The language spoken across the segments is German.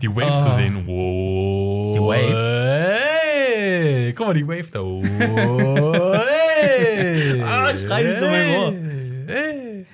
Die Wave zu sehen. Wow. Die Wave. Hey, guck mal, die Wave da. Oh, hey. Ah, schrei nicht so in mein Ohr. Hey.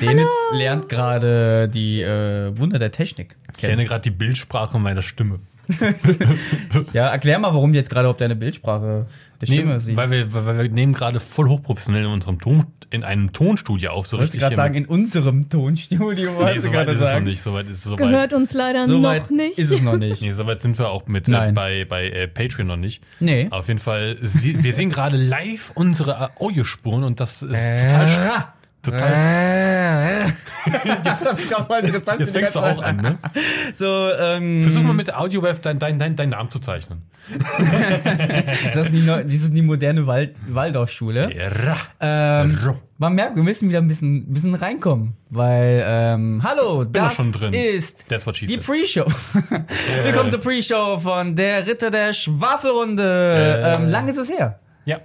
Denitz lernt gerade die äh, Wunder der Technik. Ich kenne gerade die Bildsprache meiner Stimme. Ja, erklär mal, warum du jetzt gerade auf deine Bildsprache der Stimme Nee, siehst. weil, wir, weil wir nehmen gerade voll hochprofessionell in unserem Ton, in einem Tonstudio auf. So Wolltest richtig gerade hier sagen, in unserem Tonstudio, Nee, so weit gerade ist es noch sagen. nicht. So weit ist es so Gehört weit. uns leider So noch nicht. ist es noch nicht. Nee, so weit sind wir auch mit Nein. äh, bei, bei äh, Patreon noch nicht. Nee. Auf jeden Fall, sie, wir sehen gerade live unsere Audiospuren und das ist total, sch- total. das ist doch voll interessant. Jetzt fängst du auch an, ne? So, ähm, Versuch mal mit der Audiowave deinen dein, dein, deinen Namen zu zeichnen. das ist die, neu- das ist die moderne Wald, Waldorfschule. Ja. Ähm, man merkt, wir müssen wieder ein bisschen, bisschen reinkommen, weil, ähm, hallo, da das schon drin. ist die. Pre-Show. Willkommen zur Pre-Show von der Ritter der Schwafelrunde. Äh. ähm, lang ist es her. Ja.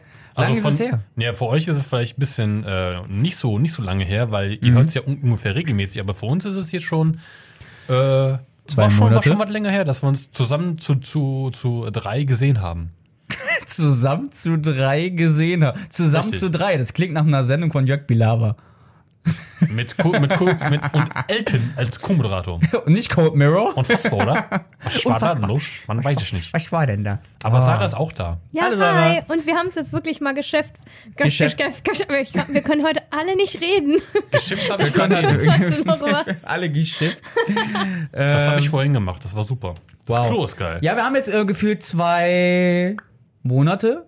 Lang ist von, es her? Ja, für euch ist es vielleicht ein bisschen äh, nicht so nicht so lange her, weil Mhm. ihr hört es ja un ungefähr regelmäßig, aber für uns ist es jetzt schon äh, war Zwei schon, war schon was länger her, dass wir uns zusammen zu, zu, zu drei gesehen haben. Zusammen zu drei gesehen haben. Zusammen Richtig. zu drei. Das klingt nach einer Sendung von Jörg Pilawa. Mit, Co mit, Co mit und Elton als Co-Moderator. Und nicht Cold Mirror. Und Phosphor, oder? Was war da los? Man weiß es nicht. Was war denn da? Aber Sarah ist auch da. Ja, Hallo, hi. Und wir haben es jetzt wirklich mal geschafft. Geschäft. Wir können heute alle nicht reden. Geschippt habe ich können? Alle geschifft. Das habe ich vorhin gemacht. Das war super. Das Wow. Klo ist geil. Ja, wir haben jetzt äh, gefühlt zwei Monate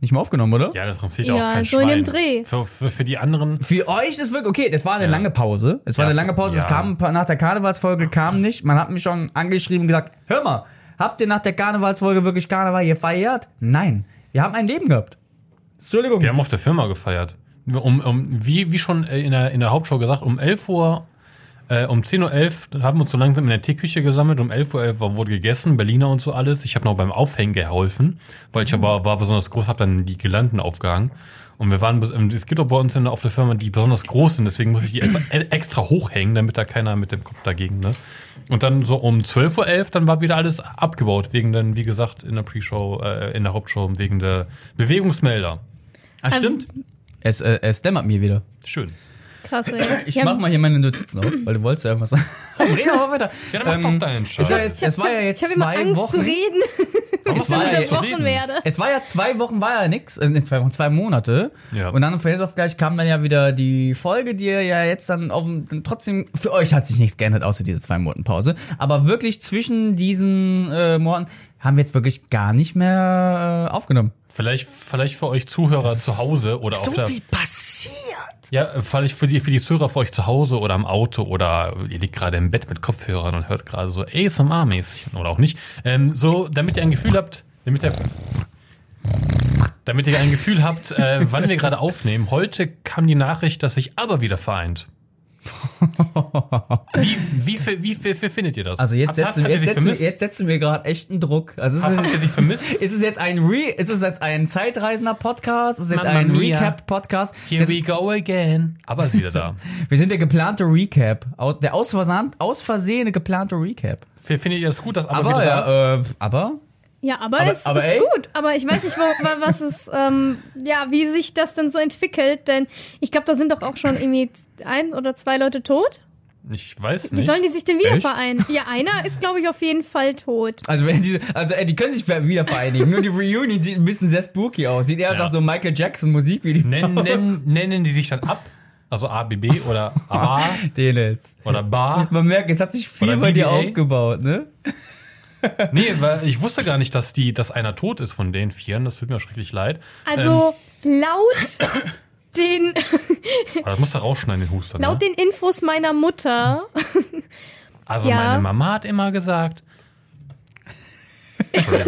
nicht mehr aufgenommen, oder? Ja, das interessiert Ja, auch kein so in Schwein. dem Dreh. Für, für, für die anderen. Für euch ist es wirklich, okay, das war eine lange Pause. Es war Ja, eine lange Pause. Es ja. kam nach der Karnevalsfolge, kam nicht. Man hat mich schon angeschrieben und gesagt, hör mal, habt ihr nach der Karnevalsfolge wirklich Karneval gefeiert? Nein. Wir haben ein Leben gehabt. Entschuldigung. Wir haben auf der Firma gefeiert. Um, um, wie, wie schon in der, in der Hauptshow gesagt, um 11 Uhr, äh, um 10.11 Uhr haben wir uns so langsam in der Teeküche gesammelt. Um 11.11 Uhr wurde gegessen, Berliner und so alles. Ich habe noch beim Aufhängen geholfen, weil ich war, war besonders groß, habe dann die Girlanden aufgehangen. Und wir waren, ähm, es gibt auch bei uns auf der Firma, die besonders groß sind, deswegen muss ich die extra, äh, extra hochhängen, damit da keiner mit dem Kopf dagegen, ne? Und dann so um 12.11 Uhr, dann war wieder alles abgebaut, wegen dann, wie gesagt, in der Pre-Show, äh, in der Hauptshow, wegen der Bewegungsmelder. Ach, stimmt. Es, äh, es dämmert mir wieder. Schön. Krass, ey. Ich Ja, mach mal hier meine Notizen auf, weil du wolltest ja irgendwas sagen. Red aber weiter. Ja, dann mach doch deinen Scheiß. ja jetzt, es war ja jetzt ich habe immer zwei Angst Wochen. zu reden, Es war ja- reden? werde. Es war ja zwei Wochen, war ja nix, äh, nee, zwei Wochen, zwei Monate. Ja. Und dann von jetzt auf gleich kam dann ja wieder die Folge, die ja jetzt dann auf dem, dann trotzdem, für euch hat sich nichts geändert, außer diese zwei Monaten Pause. Aber wirklich zwischen diesen äh, Monaten haben wir jetzt wirklich gar nicht mehr äh, aufgenommen. Vielleicht, vielleicht für euch Zuhörer zu Hause oder auf der. passiert. Ja, vielleicht für die, für die Zuhörer für euch zu Hause oder im Auto oder ihr liegt gerade im Bett mit Kopfhörern und hört gerade so ASMR-mäßig oder auch nicht. Ähm, so, damit ihr ein Gefühl habt, damit ihr, damit ihr ein Gefühl habt, äh, wann wir gerade aufnehmen. Heute kam die Nachricht, dass sich aber wieder vereint. Wie, wie, wie, wie, wie, wie findet ihr das? Also jetzt Habt- setzen, habt, habt jetzt setzen, jetzt setzen wir gerade echt einen Druck. Also es Habt, habt ist, ihr sie vermisst? ist es jetzt ein Re, ist es jetzt ein zeitreisender Podcast? Ist es jetzt Mamma ein mia. Recap-Podcast? Here Es- we go again. Aber wieder da. Wir sind der geplante Recap. Der aus, aus Versehene geplante Recap. Findet ihr das gut, dass aber, Aber, wieder ja, äh, aber? Ja, aber, Aber- es aber ist ey. gut. Aber ich weiß nicht, wo, wa- was es, ähm, ja, wie sich das denn so entwickelt, denn ich glaube, da sind doch auch schon irgendwie ein oder zwei Leute tot. Ich weiß Wie nicht. sollen die sich denn wieder Echt? vereinen? Ja, einer ist, glaube ich, auf jeden Fall tot. Also wenn diese, also äh, die können sich wieder vereinigen. Nur die Reunion sieht ein bisschen sehr spooky aus. Sieht eher Ja. nach so Michael Jackson Musikvideo Nennen, aus. nennen, nennen die sich dann ab? Also A, B, B oder A Den jetzt. oder Ba? Man merkt, es hat sich viel bei dir aufgebaut, ne? Nee, weil ich wusste gar nicht, dass die, dass einer tot ist von den Vieren. Das tut mir schrecklich leid. Also laut den Aber das musst du rausschneiden, den Huster. laut Ne? den Infos meiner Mutter. Also Ja. meine Mama hat immer gesagt.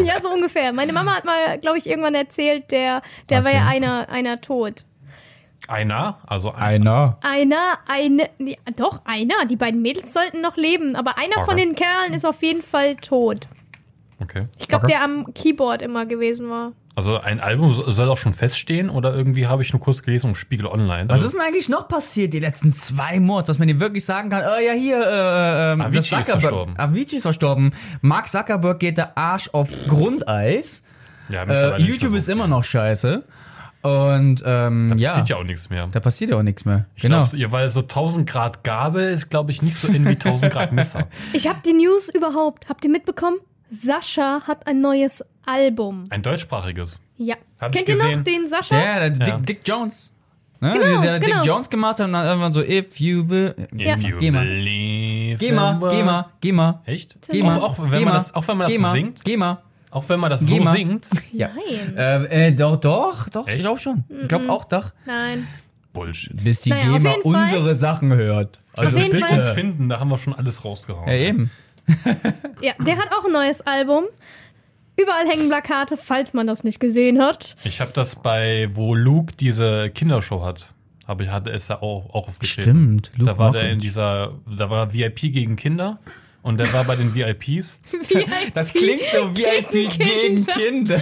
Ja, so ungefähr. Meine Mama hat mal, glaube ich, irgendwann erzählt, der, der war ja einer, einer tot. Einer, also ein, Einer. Einer, eine, nee, doch, einer. Die beiden Mädels sollten noch leben, aber einer von Okay. den Kerlen ist auf jeden Fall tot. Okay. Ich glaube, Okay. der am Keyboard immer gewesen war. Also ein Album so- soll auch schon feststehen oder irgendwie habe ich nur kurz gelesen im Spiegel Online. Was Also, ist denn eigentlich noch passiert die letzten zwei Monate, dass man dir wirklich sagen kann, oh ja, hier, äh, ähm, Avicii ist verstorben. Avicii ist verstorben. Mark Zuckerberg geht der Arsch auf Grundeis. ja, Äh, YouTube ist immer noch scheiße. Und ähm, Da ja, passiert ja auch nichts mehr. da passiert ja auch nichts mehr. Ich genau. glaub, ja, weil so 1000 Grad Gabel ist, glaube ich, nicht so in wie 1000 Grad Messer. Ich habe die News überhaupt. Habt ihr mitbekommen? Sascha hat ein neues Album. Ein deutschsprachiges. Ja. Hab ich Kennt ihr noch gesehen. den Sascha? Der, der Ja. Dick, Dick Jones. Ne? Genau, der genau. Dick Jones gemacht hat und dann irgendwann so, if you be Ja. If you Geh mal. believe Geh mal, geh mal, geh mal. Echt? Geh mal, Auch, auch geh wenn man mal, das, auch wenn man das geh mal, singt? Geh mal. Auch wenn man das Geh so mal. singt? Ja. Nein. Äh, äh, doch, doch, doch, ich Echt? glaube schon. Ich glaube auch doch. Nein. Bullshit. Bis die Naja, auf GEMA jeden Fall. unsere Sachen hört. Also jeden Bild Fall. uns finden, da haben wir schon alles rausgehauen. Ja, eben. Ja, der hat auch ein neues Album. Überall hängen Plakate, falls man das nicht gesehen hat. Ich habe das bei, wo Luke diese Kindershow hat, habe ich hatte es da auch, auch aufgeschrieben. Stimmt, Luke da war der Mockridge. in dieser, da war VIP gegen Kinder und der war bei den VIPs. Das klingt so VIP gegen Kinder.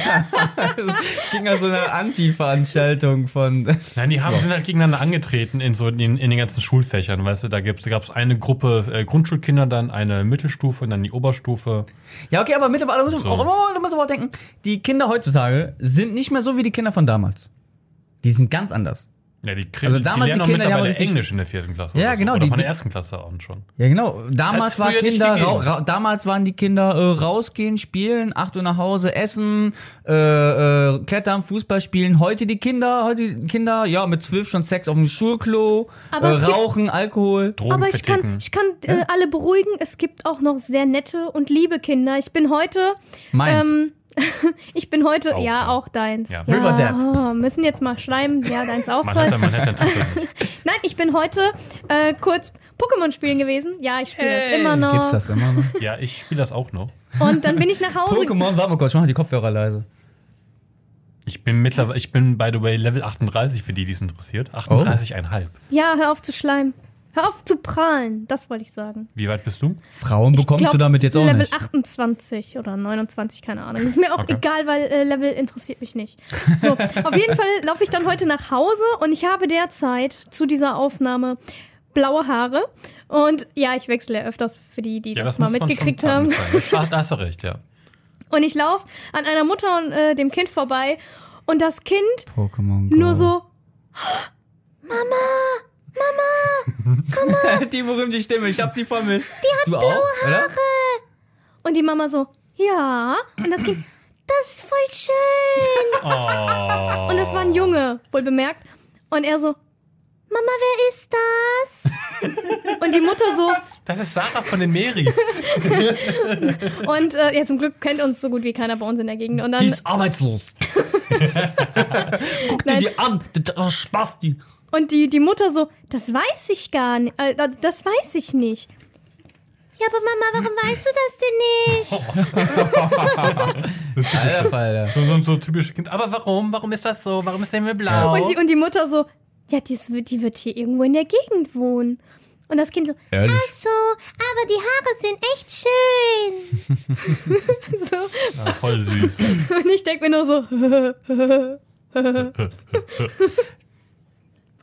Das ging ja so eine Anti-Veranstaltung von. Nein, die haben sind halt gegeneinander angetreten in so in, in den ganzen Schulfächern, weißt du, da gibt's da gab's eine Gruppe äh, Grundschulkinder, dann eine Mittelstufe und dann die Oberstufe. Ja, okay, aber mittlerweile muss man, So. oh, oh, auch denken, die Kinder heutzutage sind nicht mehr so wie die Kinder von damals. Die sind ganz anders. Ja, die, kriegen, Also die damals lernen die auch Kinder, die mittlerweile haben wirklich- Englisch in der vierten Klasse. Ja, oder genau, So. Oder die- von der die- ersten Klasse an schon. Ja, genau. Damals war Kinder, gegeben. ra ra damals waren die Kinder äh, rausgehen, spielen, 8 Uhr nach Hause, essen, äh, äh, klettern, Fußball spielen. Heute die Kinder, heute die Kinder, ja, mit zwölf schon Sex auf dem Schulklo, Aber äh, es gibt- rauchen, Alkohol. Drogen Aber ich kann, verticken. ich kann äh, alle beruhigen. Es gibt auch noch sehr nette und liebe Kinder. Ich bin heute. Meins. Ähm, ich bin heute, Auch, ja, auch deins. Ja. Ja, Riverdale. oh, müssen jetzt mal schreiben. Ja, deins auch Man toll. hätte, man hätte einen Titel nicht. Nein, ich bin heute äh, kurz Pokémon spielen gewesen. Ja, ich spiele das immer noch. Gibt's das immer noch? Ja, ich spiele das auch noch. Und dann bin ich nach Hause. Pokémon, warte mal kurz, ich mach die Kopfhörer leise. Ich bin mittlerweile, ich bin by the way Level 38 für die, die es interessiert. 38,5. Ja, hör auf zu schleimen. Hör auf zu prahlen. Das wollte ich sagen. Wie weit bist du? Frauen bekommst glaub, du damit jetzt auch Level nicht. 28 oder 29, keine Ahnung. Das ist mir auch Okay. egal, weil äh, Level interessiert mich nicht. So, auf jeden Fall laufe ich dann heute nach Hause und ich habe derzeit zu dieser Aufnahme blaue Haare. Und ja, ich wechsle ja öfters für die, die das, mal muss man mitgekriegt haben. Ach, da hast du recht, ja. Und ich laufe an einer Mutter und äh, dem Kind vorbei und das Kind Pokémon Go. nur so, die berühmte Stimme, ich hab sie vermisst. Die hat du auch, oder? und die Mama so, ja. Und das Kind, das ist voll schön. Oh. Und das war ein Junge, wohl bemerkt. Und er so, Mama, wer ist das? Und die Mutter so, Das ist Sarah von den Meris. und äh, ja, zum Glück kennt uns so gut wie keiner bei uns in der Gegend. Und dann, Die ist arbeitslos. Guck dir Nein. die an, das ist Spaß, die. Und die, die Mutter so, das weiß ich gar nicht. Äh, das weiß ich nicht. Ja, aber Mama, warum weißt du das denn nicht? Alter Falter. So, so, so typisch Kind. Aber warum? Warum ist das so? Warum ist der Himmel blau? Und die, und die Mutter so, ja, die, ist, die wird hier irgendwo in der Gegend wohnen. Und das Kind so, Ehrlich? ach so, aber die Haare sind echt schön. so, Ja, voll süß. und ich denke mir nur so,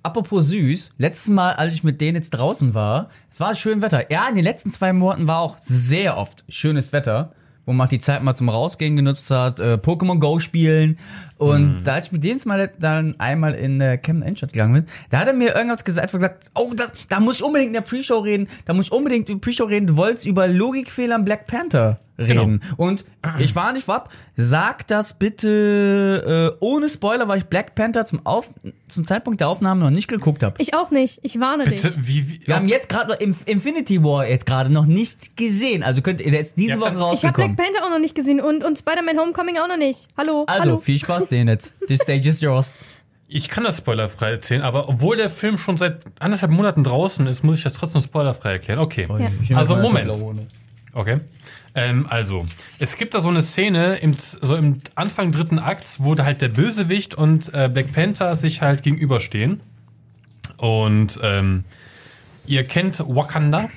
Apropos süß, letztes Mal, als ich mit denen jetzt draußen war, es war schön Wetter. Ja, in den letzten zwei Monaten war auch sehr oft schönes Wetter, wo man die Zeit mal zum Rausgehen genutzt hat, äh, Pokémon Go spielen. Und da als ich mit denen jetzt mal dann einmal in äh, Camden Innenstadt gegangen bin, da hat er mir irgendwas gesagt, gesagt, oh, da, da muss ich unbedingt in der Pre-Show reden, da muss ich unbedingt in der Pre-Show reden, du wolltest über Logikfehler in Black Panther reden. Und ich war nicht vorab, sag das bitte äh, ohne Spoiler, weil ich Black Panther zum, Auf zum Zeitpunkt der Aufnahme noch nicht geguckt habe. ich auch nicht, ich warne Bitte, dich. wie, wie Wir haben jetzt gerade noch Inf- Infinity War jetzt gerade noch nicht gesehen. Also könnt ihr ist diese Ja, Woche dann- Ich habe rausgekommen. Black Panther auch noch nicht gesehen und, und Spider-Man Homecoming auch noch nicht. Hallo, Also hallo. viel Spaß denen jetzt. The stage is yours. Ich kann das spoilerfrei erzählen, aber obwohl der Film schon seit anderthalb Monaten draußen ist, muss ich das trotzdem spoilerfrei erklären. Okay. Also Moment. Okay. Ähm, also, es gibt da so eine Szene im, so im Anfang dritten Akts, wo da halt der Bösewicht und äh, Black Panther sich halt gegenüberstehen. Und ähm, ihr kennt Wakanda.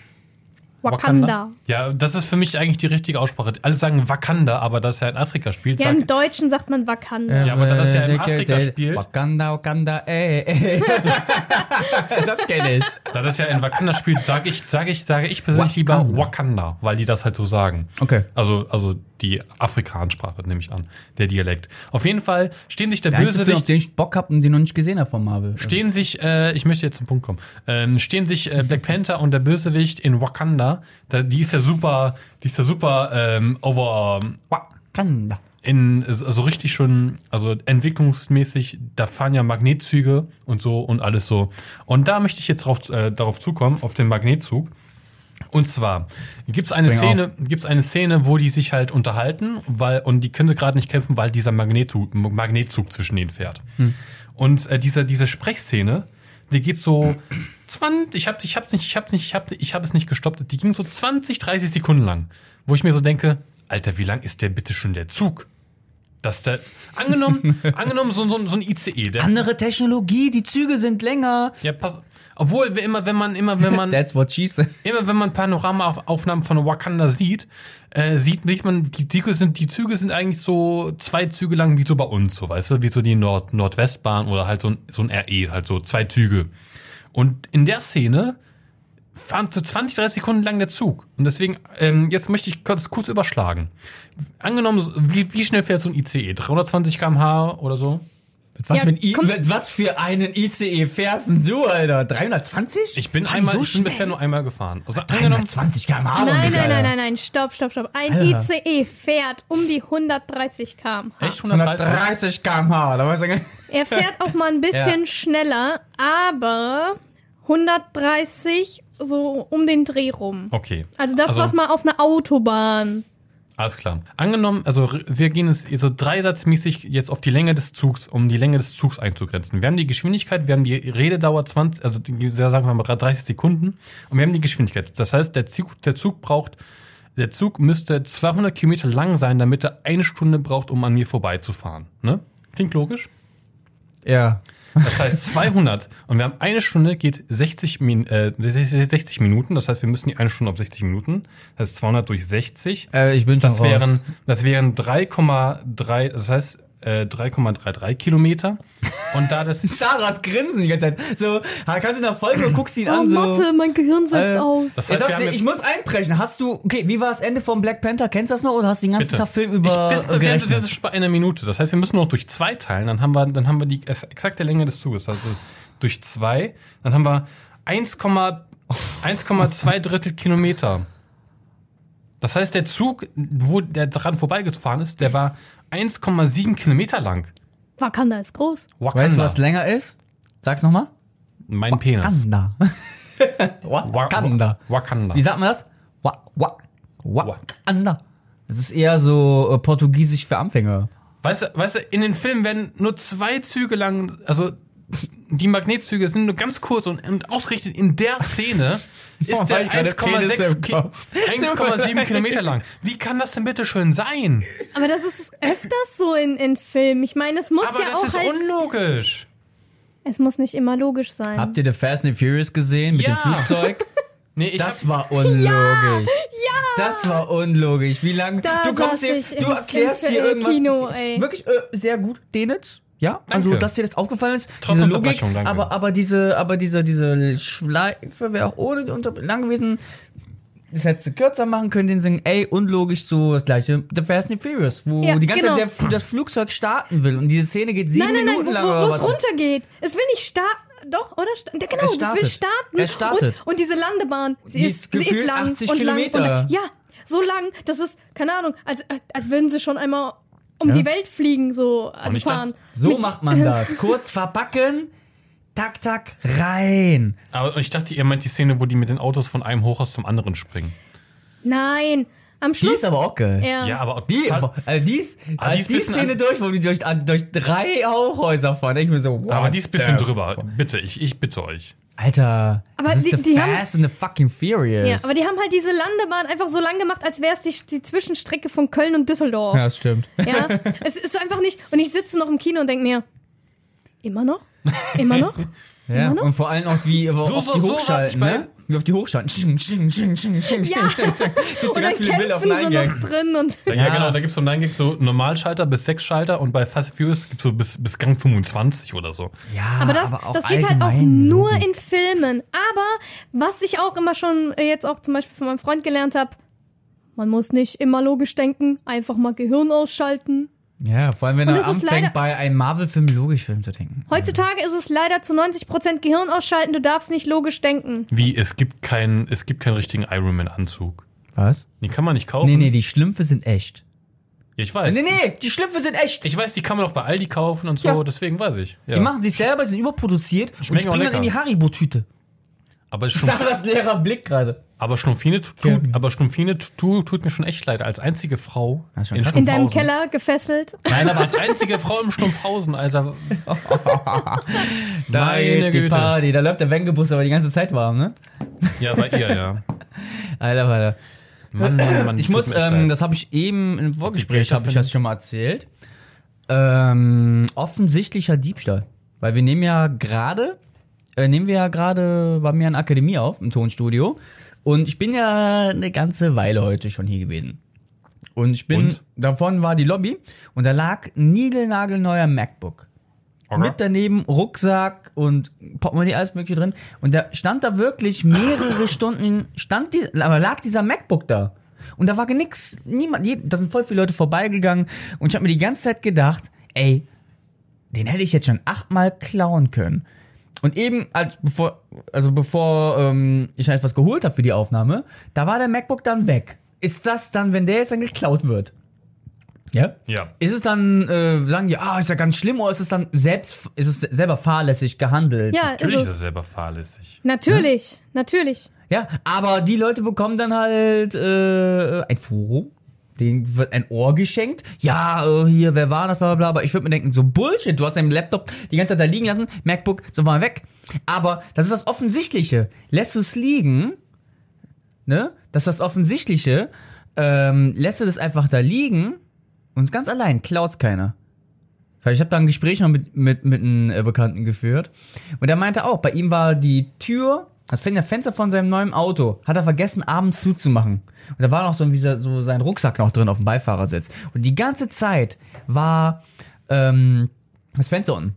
Wakanda. Ja, das ist für mich eigentlich die richtige Aussprache. Alle sagen Wakanda, aber das ja in Afrika spielt. Ja, im Deutschen sagt man Wakanda. Ja, aber da das ja in Afrika spielt- Wakanda, Wakanda, ey, ey. das kenne ich. da das ja in Wakanda spielt, sage ich, sage ich, sage ich persönlich lieber Wakanda. Wakanda, weil die das halt so sagen. Okay. Also, also die Afrikansprache nehme ich an, der Dialekt. Auf jeden Fall stehen sich der, auf Bösewicht, den ich Bock hab und den noch nicht gesehen habe von Marvel. stehen sich, äh, ich möchte jetzt zum Punkt kommen, ähm, stehen sich äh, Black Panther und der Bösewicht in Wakanda. Da, die ist ja super, die ist ja super ähm, over, Wakanda. in also richtig schon, also entwicklungsmäßig, da fahren ja Magnetzüge und so und alles so. Und da möchte ich jetzt drauf, äh, darauf zukommen, auf den Magnetzug. Und zwar gibt's eine Spring Szene, gibt's eine Szene, wo die sich halt unterhalten, weil und die können gerade nicht kämpfen, weil dieser Magnetzug, Magnetzug zwischen denen fährt. Und äh, diese diese Sprechszene, die geht so 20, ich habe ich hab's nicht, ich hab's nicht, ich habe ich hab es nicht gestoppt. Die ging so 20, 30 Sekunden lang, wo ich mir so denke, Alter, wie lang ist der bitte schon der Zug? Dass der angenommen, angenommen so, so, so ein ICE, der Andere Technologie, die Züge sind länger. ja, pass, obwohl immer wenn man immer wenn man That's what she said. immer wenn man Panoramaaufnahmen von Wakanda sieht, äh, sieht, sieht man, die Züge sind, die Züge sind eigentlich so zwei Züge lang wie so bei uns, so weißt du, wie so die Nord Nordwestbahn oder halt so ein, so ein RE, halt so zwei Züge. Und in der Szene fahren so 20, 30 Sekunden lang der Zug. Und deswegen, ähm, jetzt möchte ich kurz, kurz überschlagen. Angenommen, wie, wie schnell fährt so ein ICE? 320 km/h oder so? Was, Ja, für ein was für einen ICE fährst denn du, Alter? 320? Ich bin Mann, einmal, so ich bin bisher nur einmal gefahren. Also angenommen, 320 km/h. Nein, nein, nein, nein, nein, stopp, stopp, stopp. Ein Alter. ICE fährt um die 130 km/h. echt 130? 130 km/h. Da weiß ich Er fährt auch mal ein bisschen schneller, aber 130 so um den Dreh rum. Okay. Also das, Also- was mal auf einer Autobahn. Alles klar. Angenommen, also wir gehen es so dreisatzmäßig jetzt auf die Länge des Zugs, um die Länge des Zugs einzugrenzen. Wir haben die Geschwindigkeit, wir haben die Rededauer 20, also die, sagen wir mal 30 Sekunden und wir haben die Geschwindigkeit. Das heißt, der Zug, der Zug braucht, der Zug müsste 200 Kilometer lang sein, damit er eine Stunde braucht, um an mir vorbeizufahren. Ne? Klingt logisch? Ja. Das heißt 200 und wir haben eine Stunde geht 60, Min äh, 60 Minuten. Das heißt, wir müssen die eine Stunde auf 60 Minuten. Das heißt 200 durch 60. Äh, ich bin schon Das raus. wären, das wären 3,3, das heißt äh, 3,33 Kilometer. Und da das, Sarahs Grinsen die ganze Zeit. So, kannst du nach Folge und guckst ihn Oh, an, so. Mathe, mein Gehirn setzt Äh, aus. das heißt, haben ich muss einbrechen. Hast du, okay, wie war das Ende von Black Panther? Kennst du das noch oder hast du den ganzen bitte. Tag Film ich, über das, das, gerechnet? das ist bei einer Minute. Das heißt, wir müssen noch durch zwei teilen. Dann haben wir, dann haben wir die exakte Länge des Zuges. Also durch zwei. Dann haben wir 1, 1,2 Drittel Kilometer. Das heißt, der Zug, wo der dran vorbeigefahren ist, der war 1,7 Kilometer lang. Wakanda ist groß. Wakanda. Weißt du, was länger ist? Sag's nochmal. Mein Penis. Wakanda. Wa- Wakanda. Wakanda. Wie sagt man das? Wa wa Wakanda. Das ist eher so äh, portugiesisch für Anfänger. Weißt du, weißt du, in den Filmen werden nur zwei Züge lang, also die Magnetzüge sind nur ganz kurz und, und ausgerichtet in der Szene ist Oh, der hab ich gerade Penisse 1,6 im Ki Kopf. 1,7 Kilometer lang. Wie kann das denn bitte schön sein? Aber das ist öfters so in, in Filmen. Ich meine, es muss Aber ja das auch ist halt. unlogisch. Es muss nicht immer logisch sein. Habt ihr The Fast and Furious gesehen mit Ja. dem Flugzeug? Nee, ich Das hab, war unlogisch. Ja, Das war unlogisch. Wie lange? Du kommst hier, ich du im- erklärst hier irgendwas. Kino, ey. Wirklich äh, sehr gut, Denitz. Ja, also Danke. dass dir das aufgefallen ist, Trotz diese Logik, aber aber diese aber diese diese Schleife wäre auch ohne die Unter lang gewesen. Das hättest du kürzer machen können, den singen, ey, unlogisch so das gleiche The Fast and Furious, wo Ja, die ganze genau. Zeit der, das Flugzeug starten will und diese Szene geht sieben nein, nein, nein, Minuten wo, lang wo, oder wo es runtergeht. Es will nicht starten. Doch, oder? Genau, Es das will starten. Es startet. Und, und diese Landebahn, sie Die ist, sie ist gefühlt lang 80 und Kilometer. lang. Und, ja, so lang, das ist, keine Ahnung, als, als würden sie schon einmal um die Welt fliegen, so, also ich fahren. dachte, So Mit- macht man das. Kurz verbacken, tak tak rein. aber ich dachte, ihr meint die Szene, wo die mit den Autos von einem Hochhaus zum anderen springen. Nein, am Die Schluss. ist aber auch geil. ja. Ja, aber Die, total- aber, also die ist, Ah, als die ist die Szene durch, wo die durch, durch drei Hochhäuser fahren, denke ich mir so, wow. aber die ist ein bisschen drüber. Bitte, ich, ich bitte euch. Alter, Aber das ist die- the die haben- Fast and the fucking Furious. Ja, aber die haben halt diese Landebahn einfach so lang gemacht, als wäre es die, die Zwischenstrecke von Köln und Düsseldorf. ja, das stimmt. Ja, es ist einfach nicht. Und ich sitze noch im Kino und denke mir, immer noch? Immer noch? Ja, Immer noch? und vor allem auch wie, so, oft so, die so hochschalten, bei, ne? Wie auf die hochschauen. Sching, sching, sching, sching, sching, Ja. Und dann kämpfen sie noch drin und Ja, Ja. genau, da gibt's so Nein, so Normalschalter bis Sechsschalter und bei Fast Furious gibt's so bis, bis Gang 25 oder so. Ja, Aber das, auch das geht halt auch nur in Filmen. Aber was ich auch immer schon äh, jetzt auch zum Beispiel von meinem Freund gelernt habe, man muss nicht immer logisch denken, einfach mal Gehirn ausschalten. Ja, vor allem, wenn Und er ist anfängt, bei einem Marvel-Film Logisch-Film zu denken. Heutzutage ist es leider zu 90% Gehirn ausschalten, du darfst nicht logisch denken. Wie, es gibt keinen, es gibt keinen richtigen Iron Man Anzug. Was? Den kann man nicht kaufen. Nee, nee, die Schlümpfe sind echt. Ja, ich weiß. Nee, nee, die Schlümpfe sind echt. Ich weiß, die kann man auch bei Aldi kaufen und so, Ja. deswegen weiß ich. Ja. Die machen sich selber, sind überproduziert und Schmecken auch springen dann in die. Haribo-Tüte. aber, Ich Schlumpf, sag das leerer Blick gerade. Aber Schlumpfine, tut, aber Schlumpfine tut, tut mir schon echt leid. Als einzige Frau in. In deinem. Keller gefesselt. Nein, aber als einzige Frau im Schlumpfhausen, Alter. Da Meine die Güte. Party, da läuft der Wengebus aber die ganze Zeit warm, ne? Ja, bei ihr, ja. Alter, Alter. Mann, Mann, Mann. Ich muss, ähm, das habe ich eben im Vorgespräch, habe ich das schon mal erzählt. Ähm, offensichtlicher Diebstahl. Weil wir nehmen ja gerade, äh, nehmen wir ja gerade bei mir an Akademie auf, im Tonstudio. Und ich bin ja eine ganze Weile heute schon hier gewesen. Und ich bin, Und? davon war die Lobby und da lag ein niegelnagelneuer MacBook. Okay. Mit daneben Rucksack und Portemonnaie, alles mögliche drin. Und da stand da wirklich mehrere Stunden, stand die, aber lag dieser MacBook da. Und da war nix, niemand, da sind voll viele Leute vorbeigegangen. Und ich habe mir die ganze Zeit gedacht, ey, den hätte ich jetzt schon achtmal klauen können. Und eben, als bevor, also bevor ähm, ich halt was geholt habe für die Aufnahme, da war der MacBook dann weg. Ist das dann, wenn der jetzt dann geklaut wird? Ja? Ja. Ist es dann, äh, sagen die, ah, ist ja ganz schlimm, oder ist es dann selbst, ist es selber fahrlässig gehandelt? Ja, Natürlich ist ist es. er selber fahrlässig. Natürlich, natürlich. Ja, aber die Leute bekommen dann halt äh, ein Forum, denen wird ein Ohr geschenkt. Ja, äh, hier, wer war das, bla bla bla. Aber ich würde mir denken, so Bullshit, du hast deinen Laptop die ganze Zeit da liegen lassen, MacBook, so war weg. Aber das ist das Offensichtliche. Lässt du es liegen, ne? Das ist das Offensichtliche, ähm, lässt du das einfach da liegen und ganz allein klaut's keiner. Weil ich habe da ein Gespräch noch mit, mit, mit einem äh, Bekannten geführt. Und er meinte auch, bei ihm war die Tür, das Fenster von seinem neuen Auto, hat er vergessen, abends zuzumachen. Und da war noch so, wie so so sein Rucksack noch drin auf dem Beifahrersitz. Und die ganze Zeit war ähm, das Fenster unten.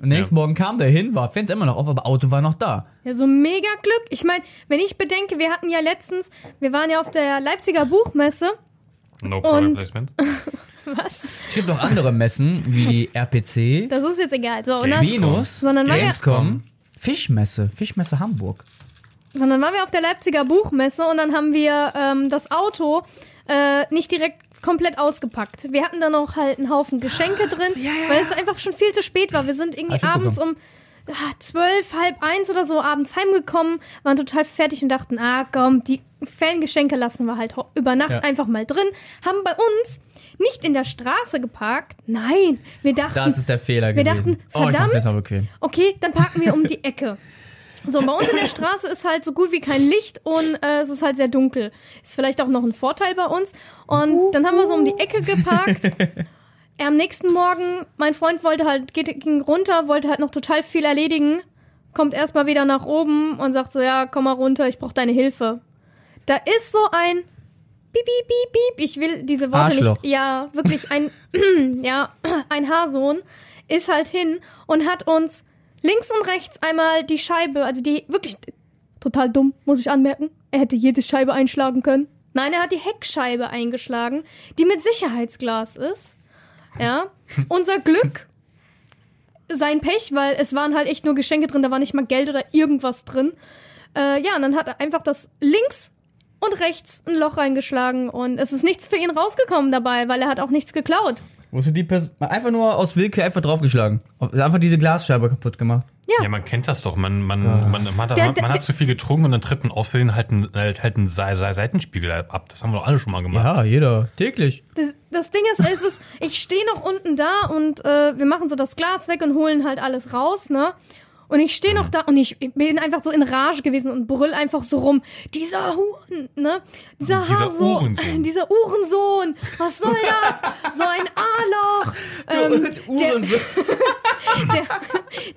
Und nächsten Morgen kam der hin, war Fenster immer noch auf, aber Auto war noch da. Ja, so mega Glück. Ich meine, wenn ich bedenke, wir hatten ja letztens, wir waren ja auf der Leipziger Buchmesse. No Und- Placement. Was? Es gibt noch andere Messen, wie die RPC, Das ist jetzt egal. So, und dann, Venus, Sondern ja- Gamescom, Fischmesse, Fischmesse Hamburg. sondern waren wir auf der Leipziger Buchmesse und dann haben wir ähm, das Auto äh, nicht direkt komplett ausgepackt. Wir hatten da noch halt einen Haufen Geschenke drin, weil es einfach schon viel zu spät war. Wir sind irgendwie abends um ah, zwölf, halb eins oder so abends heimgekommen, waren total fertig und dachten, ah komm, die Fangeschenke lassen wir halt über Nacht Ja. einfach mal drin. Haben bei uns nicht in der Straße geparkt. Nein, wir dachten, Das ist der Fehler wir gewesen. dachten, oh, ich verdammt, bequem. okay, dann parken wir um die Ecke. So, bei uns in der Straße ist halt so gut wie kein Licht und äh, es ist halt sehr dunkel. Ist vielleicht auch noch ein Vorteil bei uns. Und dann haben wir so um die Ecke geparkt. Am nächsten Morgen, mein Freund wollte halt, geht, ging runter, wollte halt noch total viel erledigen, kommt erstmal wieder nach oben und sagt so, ja, komm mal runter, ich brauche deine Hilfe. Da ist so ein Piep, piep, piep, piep. Ich will diese Worte Arschloch. nicht. Ja, wirklich ein, ja, ein Haarsohn ist halt hin und hat uns links und rechts einmal die Scheibe, also die wirklich total dumm, muss ich anmerken. Er hätte jede Scheibe einschlagen können. Nein, er hat die Heckscheibe eingeschlagen, die mit Sicherheitsglas ist. Ja. Unser Glück, sein Pech, weil es waren halt echt nur Geschenke drin, da war nicht mal Geld oder irgendwas drin. Äh, ja, und dann hat er einfach das links und rechts ein Loch reingeschlagen und es ist nichts für ihn rausgekommen dabei, weil er hat auch nichts geklaut. Wo ist die Person einfach nur aus Willkür einfach draufgeschlagen? Einfach diese Glasscheibe kaputt gemacht. Ja, man kennt das doch. Man, man, man, man, hat, Der- man, der- hat zu viel getrunken und dann tritt man aus Versehen halt einen, halt, halt einen Se- Se- Seitenspiegel ab. Das haben wir doch alle schon mal gemacht. Ja, jeder. Täglich. Das, das Ding ist, es ist, ich stehe noch unten da und äh, wir machen so das Glas weg und holen halt alles raus, ne? Und ich stehe noch da und ich bin einfach so in Rage gewesen und brüll einfach so rum. Dieser Huren, ne? Dieser, Dieser Haarsohn, Uhrensohn. dieser Uhrensohn. Was soll das? so ein A-Loch. Ähm, so. der,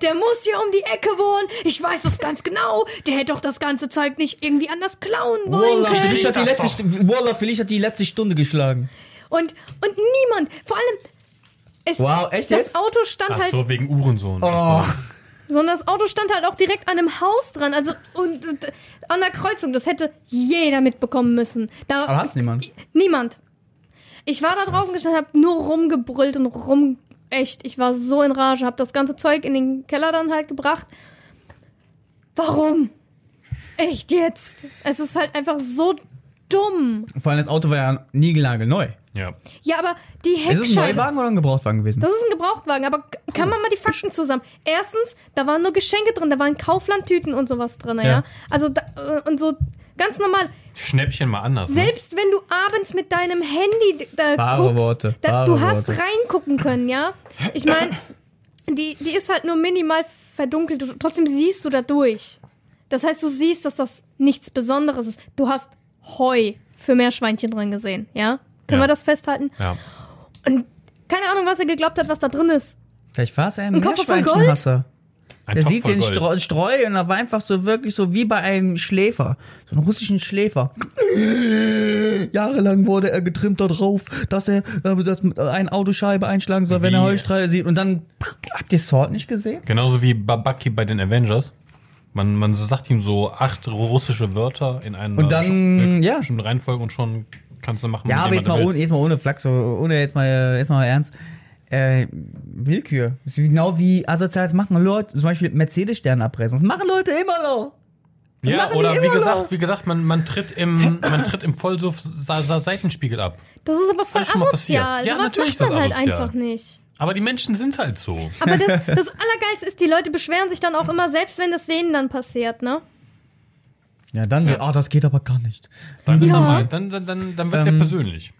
der muss hier um die Ecke wohnen. Ich weiß es ganz genau. Der hätte doch das ganze Zeug nicht irgendwie anders klauen wollen Wallah, können. hat, die letzte, vielleicht hat die letzte Stunde geschlagen. Und, und niemand, vor allem, es, Wow, echt das jetzt? Auto stand Ach halt, so, wegen Uhrensohn. Oh. Sondern das Auto stand halt auch direkt an einem Haus dran, also und, und an der Kreuzung. Das hätte jeder mitbekommen müssen. Da, Aber hat's niemand? Niemand. Ich war da draußen gestanden, hab nur rumgebrüllt und rum. Echt, ich war so in Rage, hab das ganze Zeug in den Keller dann halt gebracht. Warum? Echt jetzt? Es ist halt einfach so dumm. Vor allem das Auto war ja niegelnagelneu. Ja. Ja, aber die Ist es ein Heckscheibe. Neuwagen oder ein Gebrauchtwagen gewesen? Das ist ein Gebrauchtwagen, aber kann man mal die Fakten zusammen? Erstens, da waren nur Geschenke drin, da waren Kauflandtüten und sowas drin, ja. Ja. Also da, äh, und so ganz normal. Schnäppchen mal anders. Ne? Selbst wenn du abends mit deinem Handy da Wahre guckst, Worte, da, wahre du hast Worte. reingucken können, ja. Ich meine, die, die ist halt nur minimal verdunkelt. Du, trotzdem siehst du da durch. Das heißt, du siehst, dass das nichts Besonderes ist. Du hast Heu für Meerschweinchen drin gesehen, ja? Können Ja. wir das festhalten? Ja. Und keine Ahnung, was er geglaubt hat, was da drin ist. Vielleicht war es ein Meerschweinchenhasser. Ein Der Topf sieht den. Streu, Streu und er war einfach so wirklich so wie bei einem Schläfer. So einem russischen Schläfer. Jahrelang wurde er getrimmt darauf, dass er äh, dass ein Autoscheibe einschlagen soll, wenn er Wie? Heustreie sieht. Und dann, habt ihr Sword nicht gesehen? Genauso wie Babaki bei den Avengers. Man, man sagt ihm so acht russische Wörter in einer Und dann, ja. bestimmten Reihenfolge und schon kannst du machen, Ja, aber jetzt was mal, ohne, jetzt mal ohne Flachs, so, ohne jetzt mal, jetzt mal ernst. Äh, Willkür. Das ist genau wie asoziales machen Leute, zum Beispiel Mercedes-Stern abreißen. Das machen Leute immer noch. Das Ja, oder wie gesagt, noch. wie gesagt, man, man tritt im, man tritt im Vollsuff Sa Sa Seitenspiegel ab. Das ist aber voll passiert. asozial. Ja, Sowas natürlich macht man ist halt das asozial. einfach nicht. Aber die Menschen sind halt so. Aber das, das Allergeilste ist, die Leute beschweren sich dann auch immer, selbst wenn das denen dann passiert, ne? Ja, dann so, ah, das geht aber gar nicht. Dann Ja. mal, dann, dann, dann, dann wird's Ähm, ja persönlich.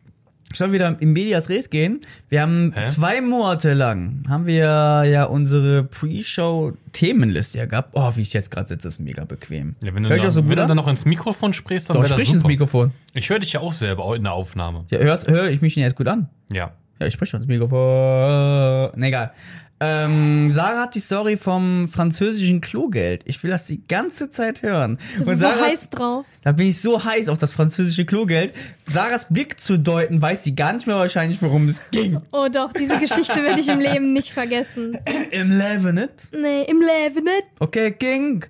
Ich soll wieder in Medias Res gehen. Wir haben Hä? zwei Monate lang, haben wir ja unsere Pre-Show-Themenliste ja gehabt. Oh, wie ich jetzt gerade sitze, ist mega bequem. Ja, wenn du, Hör ich dann, auch so wenn du an? dann noch ins Mikrofon sprichst, dann Doch, wäre das sprich ins super. Mikrofon. Ich höre dich ja auch selber auch in der Aufnahme. Ja, hörst, höre ich mich denn jetzt gut an? Ja. Ja, ich spreche schon ins Mikrofon. Ne, egal. Ähm, Sarah hat die Story vom französischen Klogeld. Ich will das die ganze Zeit hören. Das Und ist so heiß drauf. Da bin ich so heiß auf das französische Klogeld. Sarahs Blick zu deuten, weiß sie gar nicht mehr wahrscheinlich, worum es ging. Oh doch, diese Geschichte werde ich im Leben nicht vergessen. Im Leben nicht? Nee, im Leben nicht. Okay, King.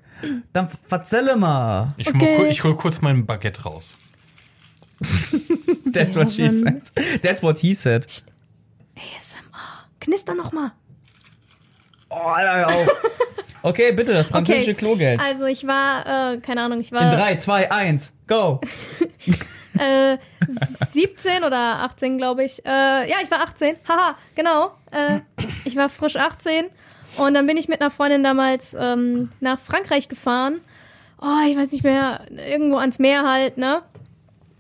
Dann verzelle mal. Ich, Okay. ich hol kurz mein Baguette raus. That's what she said. That's what he said. ASMR. Knister noch mal. Oh, Alter, auf. Okay, bitte, das französische Klogeld. Also ich war, äh, keine Ahnung, ich In war 3, 2, 1, go. äh, 17 oder 18, glaube ich. Äh, ja, ich war 18. Haha, genau. Äh, ich war frisch 18. Und dann bin ich mit einer Freundin damals ähm, nach Frankreich gefahren. Oh, ich weiß nicht mehr, irgendwo ans Meer halt, ne?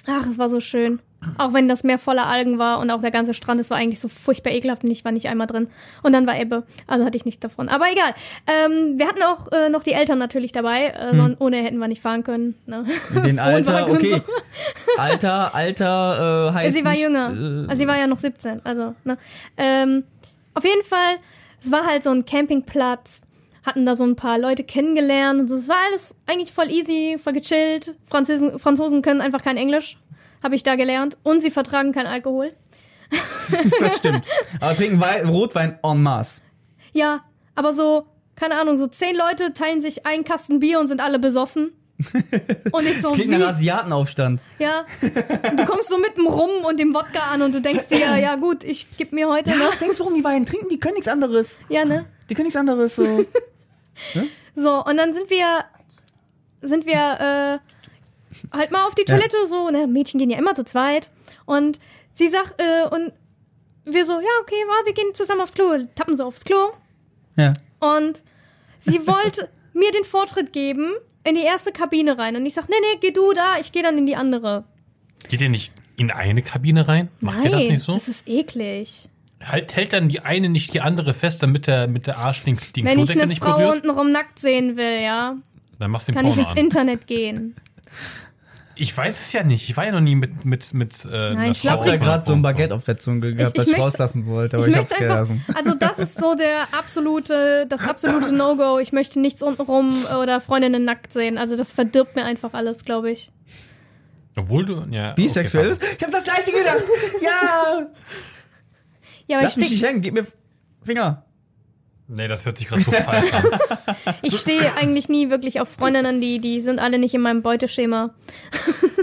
Ach, es war so schön. Auch wenn das Meer voller Algen war und auch der ganze Strand, es war eigentlich so furchtbar ekelhaft und ich war nicht einmal drin. Und dann war Ebbe, also hatte ich nichts davon. Aber egal. Ähm, wir hatten auch äh, noch die Eltern natürlich dabei, äh, sonst ohne hätten wir nicht fahren können. Ne? Den Alter, okay. so. Alter, Alter äh, heißt Sie war nicht, jünger. Äh, Also sie war ja noch 17. Also, ne? Ähm, auf jeden Fall, es war halt so ein Campingplatz. Hatten da so ein paar Leute kennengelernt und so. Es war alles eigentlich voll easy, voll gechillt. Franzosen, Franzosen können einfach kein Englisch. Habe ich da gelernt. Und sie vertragen kein Alkohol. das stimmt. Aber trinken Wei Rotwein en masse. Ja, aber so, keine Ahnung, so zehn Leute teilen sich einen Kasten Bier und sind alle besoffen. Und ich so, Das klingt wie? nach Asiatenaufstand. Ja. Du kommst so mit dem Rum und dem Wodka an und du denkst dir, ja gut, ich geb mir heute Ja, noch. was denkst du, warum die Wein trinken? Die können nichts anderes. Ja, ne? Die können nichts anderes. So. So, und dann sind wir, sind wir, äh, halt mal auf die Toilette, so, ne, Mädchen gehen ja immer zu zweit. Und sie sagt, äh, und wir so, ja, okay, wa, wir gehen zusammen aufs Klo, tappen so aufs Klo. ja. Und sie wollte mir den Vortritt geben in die erste Kabine rein. Und ich sag, nee, nee, geh du da, ich gehe dann in die andere. Geht ihr nicht in eine Kabine rein? Macht ihr das nicht so? das ist eklig. Halt, hält dann die eine nicht die andere fest, damit der, mit der Arsch den, den Wenn ich eine nicht Frau berührt? untenrum nackt sehen will, ja, Dann machst du den kann ich Porno ins an. Internet gehen. Ich weiß es ja nicht. Ich war ja noch nie mit mit mit. Äh, Nein, einer ich glaub, Frau Ich ich- gerade so ein Baguette auf der Zunge gehabt, Ich- das ich ich möchte- rauslassen wollte, aber Ich ich, hab's möchte einfach, gelassen. also das ist so der absolute, das absolute No-Go. Ich möchte nichts untenrum oder Freundinnen nackt sehen. Also das verdirbt mir einfach alles, glaube ich. Obwohl du ja. Bisexuell okay, ist? Ich hab das gleiche gedacht. Ja! Ja, aber Lass ich mich nicht hängen, gib mir Finger. Nee, das hört sich gerade so falsch an. ich steh eigentlich nie wirklich auf Freundinnen, die, die sind alle nicht in meinem Beuteschema.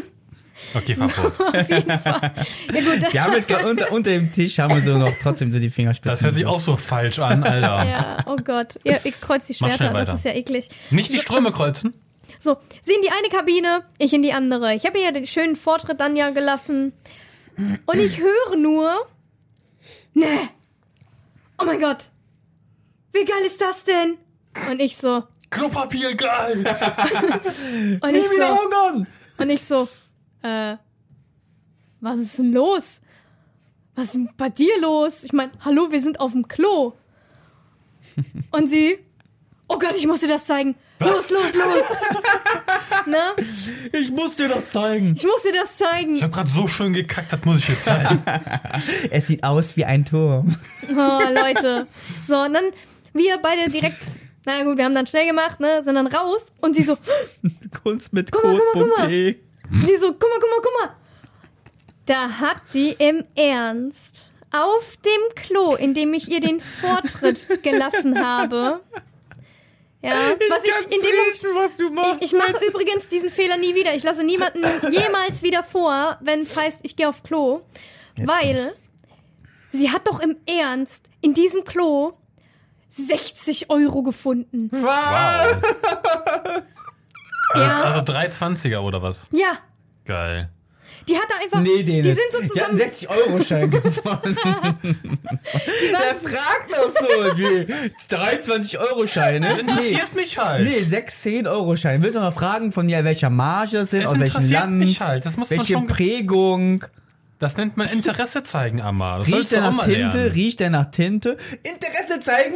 Okay, fahr fort. Auf jeden Fall. Ja gut, Wir haben jetzt gerade unter, unter dem Tisch haben wir so noch trotzdem so die Fingerspitzen. Das hört sich auch so falsch an, Alter. ja, oh Gott. Ihr, ihr kreuzt die Mach schnell Schwerter, weiter. das ist ja eklig. Nicht die Ströme kreuzen. So, sie in die eine Kabine, ich in die andere. Ich habe ihr ja den schönen Vortritt dann ja gelassen. Und ich höre nur, ne, oh mein Gott, wie geil ist das denn? Und ich so, Klopapier geil. und ich so, hungern! und ich so, äh, was ist denn los? Was ist denn bei dir los? Ich meine, hallo, wir sind auf dem Klo. Und sie, oh Gott, ich muss dir das zeigen. Los, los, los. ne? Ich muss dir das zeigen. Ich muss dir das zeigen. Ich habe gerade so schön gekackt, das muss ich jetzt zeigen. Es sieht aus wie ein Turm. Oh, Leute. So, und dann wir beide direkt, na gut, wir haben dann schnell gemacht, ne, sind dann raus und sie so, Kunst mit Guck mal, guck mal, guck mal. Code.de. sie so, guck mal, guck mal, guck mal. Da hat die im Ernst auf dem Klo, in dem ich ihr den Vortritt gelassen habe, ja, was ich in dem Moment, was du ich, ich mache übrigens diesen Fehler nie wieder. Ich lasse niemanden jemals wieder vor, wenn es heißt, ich gehe auf Klo. weil sie hat doch im Ernst in diesem Klo 60 Euro gefunden. Wow. Also, Ja, also 320er oder was? ja. Geil. Die hat da einfach. Nee, den die sind so Die hatten zusammen. 60-Euro-Schein gefunden. Die Der waren, fragt doch so, wie 23-Euro-Scheine. Interessiert mich halt. Nee, 6 10-Euro-Scheine. Willst du noch fragen von ja, welcher Marge es sind, aus welchem interessiert Land, mich halt. Das muss man welche schon- Prägung. Das nennt man Interesse zeigen, Amma. Das Riecht der nach Tinte? lernen. Riecht der nach Tinte? Interesse zeigen?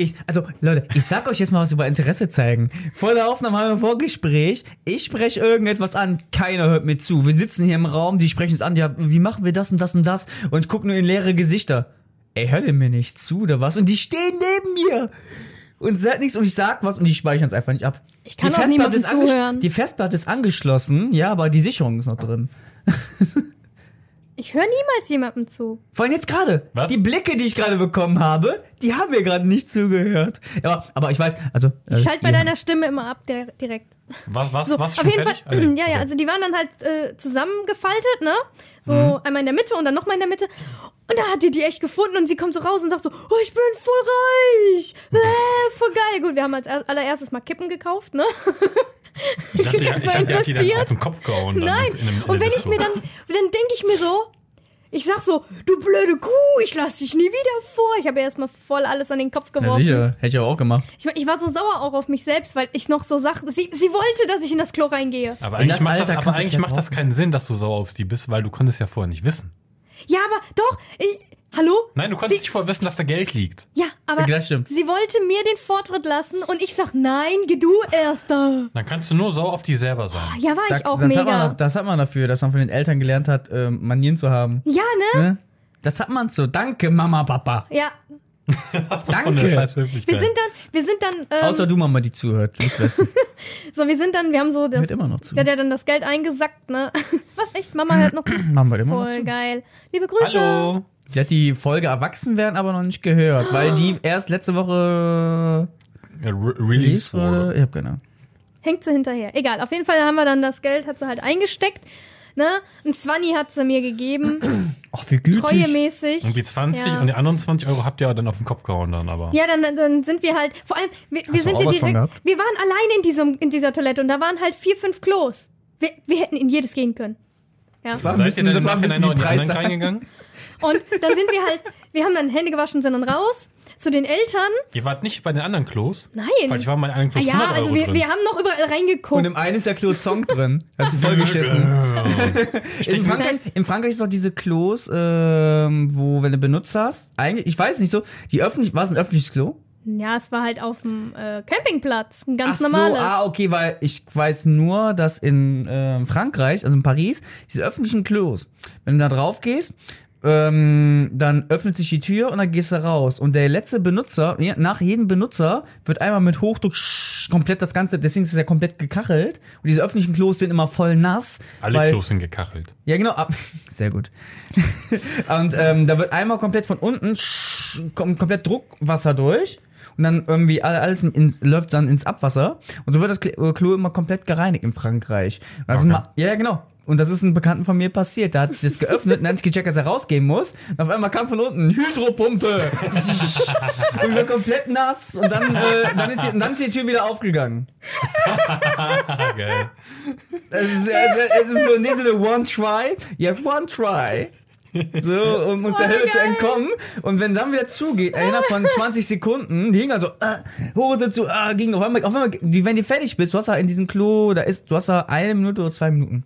Ich, also, Leute, ich sag euch jetzt mal was über Interesse zeigen. Vor der Aufnahme haben wir ein Vorgespräch. Ich spreche irgendetwas an, keiner hört mir zu. Wir sitzen hier im Raum, die sprechen es an, ja, wie machen wir das und das und das? Und ich guck nur in leere Gesichter. Ey, hört ihr mir nicht zu oder was? Und die stehen neben mir. Und sagt nichts und ich sag was und die speichern es einfach nicht ab. Ich kann die auch Festplatte niemandem zuhören. Die Festplatte ist angeschlossen, ja, aber die Sicherung ist noch drin. ich höre niemals jemandem zu. Vor allem jetzt gerade. Was? Die Blicke, die ich gerade bekommen habe, die haben mir gerade nicht zugehört. Ja, aber ich weiß, also. Ich schalte bei deiner Stimme immer ab direkt. Was, was, So, was? auf Schon jeden fertig? Fall, nee. ja, ja, Okay. also die waren dann halt äh, zusammengefaltet, ne? So Mhm. einmal in der Mitte und dann nochmal in der Mitte. Und da hat die die echt gefunden und sie kommt so raus und sagt so, oh, ich bin voll reich. Äh, voll geil. Gut, wir haben als er- allererstes mal Kippen gekauft, ne? Ich dachte, ich, ich mal dachte, ihr habt die dann auf den Kopf gehauen. dann Nein. in einem- in und einem wenn ich Disco. mir dann, dann denke ich mir so, ich sag so, du blöde Kuh, ich lass dich nie wieder vor. Ich habe erstmal voll alles an den Kopf Ja, geworfen. sicher. Hätte ich aber auch gemacht. Ich, ich war so sauer auch auf mich selbst, weil ich noch so sagte, sie, sie wollte, dass ich in das Klo reingehe. Aber eigentlich, das macht, das, Alter aber kannst du eigentlich macht ja das keinen Sinn, dass du sauer auf die bist, weil du konntest ja vorher nicht wissen. Ja, aber doch, ich, hallo? Nein, du konntest Sie- nicht vorher wissen, dass da Geld liegt. Ja, aber stimmt. sie wollte mir den Vortritt lassen und ich sag, nein, geh du erster. Dann kannst du nur sauer auf die selber sein. Ja, war ich Da- auch das, Hat mega. man, das hat man dafür, dass man von den Eltern gelernt hat, ähm, Manieren zu haben. ja, ne? Ne? Das hat man so. Danke, Mama, Papa. Ja. Danke. der. Wir sind dann, wir sind dann, ähm, Außer du, Mama, die zuhört. So, wir sind dann, wir haben so das, Hört immer noch zu. sie hat ja dann das Geld eingesackt, ne? Was, echt? Mama hört noch zu. Mama, hört immer noch Voll zu. geil. Liebe Grüße. Hallo. Sie hat die Folge Erwachsen werden aber noch nicht gehört, weil die erst letzte Woche Ja, Re Release released wurde. Ich hab keine Ahnung. Hängt sie hinterher. Egal, auf jeden Fall haben wir dann das Geld, hat sie halt eingesteckt, ne? Ein Zwanni hat sie mir gegeben, Ach, wie gütig. treuemäßig. Und die 20 Ja. und die anderen 20 Euro habt ihr ja dann auf den Kopf gehauen dann aber. Ja, dann, dann sind wir halt, vor allem, wir, wir du sind auch ja direkt, wir waren allein in, diesem, in dieser Toilette und da waren halt vier, fünf Klos. Wir, wir hätten in jedes gehen können. Ja. war ein Seid bisschen- das war ein bisschen die Preissache. reingegangen? Und dann sind wir halt, wir haben dann Hände gewaschen, sind dann raus zu den Eltern. Ihr wart nicht bei den anderen Klos? Nein. Weil ich war bei den anderen Ah Klos ja, 100 Euro also wir, drin. wir haben noch überall Und reingeguckt. im einen ist der Klo Zong drin. Das ist voll geschissen. In Frankreich, in Frankreich ist doch diese Klos, ähm, wo, wenn du benutzt hast, eigentlich, ich weiß nicht so, die öffentlich, war es ein öffentliches Klo? Ja, es war halt auf dem äh, Campingplatz. Ein ganz Ach so, normales. ah, okay, weil ich weiß nur, dass in äh, Frankreich, also in Paris, diese öffentlichen Klos, wenn du da drauf gehst, ähm, dann öffnet sich die Tür und dann gehst du raus. Und der letzte Benutzer, nach jedem Benutzer wird einmal mit Hochdruck komplett das Ganze, deswegen ist es ja komplett gekachelt. Und diese öffentlichen Klos sind immer voll nass. Alle weil, Klos sind gekachelt. Ja, genau. ah, Sehr gut. und ähm, da wird einmal komplett von unten kommt komplett Druckwasser durch. Und dann irgendwie alle- alles in, in, läuft dann ins Abwasser. Und so wird das Klo immer komplett gereinigt in Frankreich. Das Okay. ja, genau. Und das ist einem Bekannten von mir passiert. Da hat sich das geöffnet und dann hat gecheckt, dass er rausgehen muss. Und auf einmal kam von unten Hydropumpe. und wir komplett nass. Und dann, äh, dann, ist die, und dann ist die Tür wieder aufgegangen. Geil. Es ist, es ist so in dem Sinne one try. You have one try. So, um uns der Oh, Hölle zu entkommen. Und wenn dann wieder zugeht, innerhalb von 20 Sekunden, die hingen also, äh, Hose zu, äh, ging auf einmal, auf einmal, die, wenn du fertig bist, du hast da in diesem Klo, da ist, du hast da eine Minute oder zwei Minuten.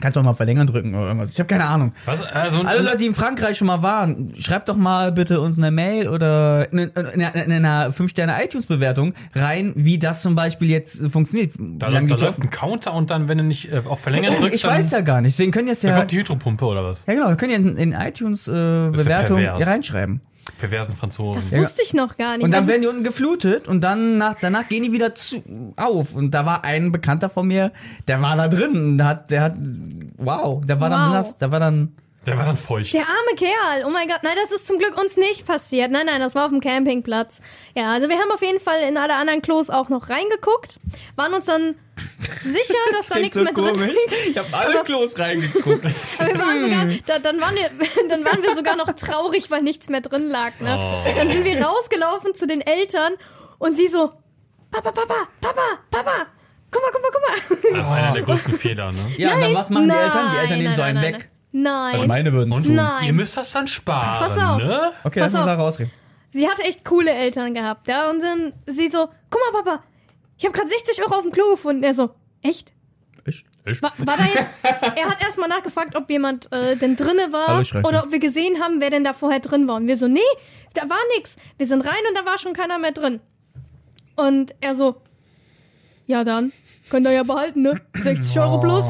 Kannst du auch mal verlängern drücken oder irgendwas. Ich habe keine Ahnung. Was? Also, Alle Leute, die in Frankreich schon mal waren, schreibt doch mal bitte uns eine Mail oder in, in, in, in einer 5-Sterne-iTunes-Bewertung rein, wie das zum Beispiel jetzt funktioniert. da, da die läuft ein Counter und dann, wenn du nicht äh, auf Verlängern drückst, ich weiß ja gar nicht. Deswegen können jetzt ja. kommt die Hydropumpe oder was? Ja, genau. Wir können ja in, in iTunes äh, Bewertung ja reinschreiben. Perversen Franzosen. das wusste ich noch gar nicht. Und dann Also, werden die unten geflutet und dann nach, danach gehen die wieder zu, auf. Und da war ein Bekannter von mir, der war da drin. und Der hat, der hat, wow, der war dann Wow. nass, der war dann. Der war dann feucht. der arme Kerl. Oh mein Gott. Nein, das ist zum Glück uns nicht passiert. Nein, nein, das war auf dem Campingplatz. Ja, also wir haben auf jeden Fall in alle anderen Klos auch noch reingeguckt. Waren uns dann sicher, dass da Klingt nichts mehr drin liegt. Ich habe alle Klos reingeguckt. Aber wir waren sogar, da, dann, waren wir, dann waren wir sogar noch traurig, weil nichts mehr drin lag. Ne? Oh. Dann sind wir rausgelaufen zu den Eltern und sie so, Papa, Papa, Papa, Papa, guck mal, guck mal, guck mal. Das ist einer der größten Fehler, ne? ja, und dann was machen die Eltern? Die Eltern Nein, nehmen so nein, einen nein, weg. Nein. Also meine würden Und Nein. ihr müsst das dann sparen, Pass auf. ne? Okay, Pass lass uns auf. da rausreden. Sie hatte echt coole Eltern gehabt, ja. Und dann sie so, guck mal, Papa, ich habe gerade 60 Euro auf dem Klo gefunden. Er so, echt? Ich? Ich? War, war da jetzt? er hat erstmal nachgefragt, ob jemand äh, denn drinne war oder ob wir gesehen haben, wer denn da vorher drin war. Und wir so, nee, da war nix. Wir sind rein und da war schon keiner mehr drin. Und er so, ja dann, könnt ihr ja behalten, ne? 60 Euro plus.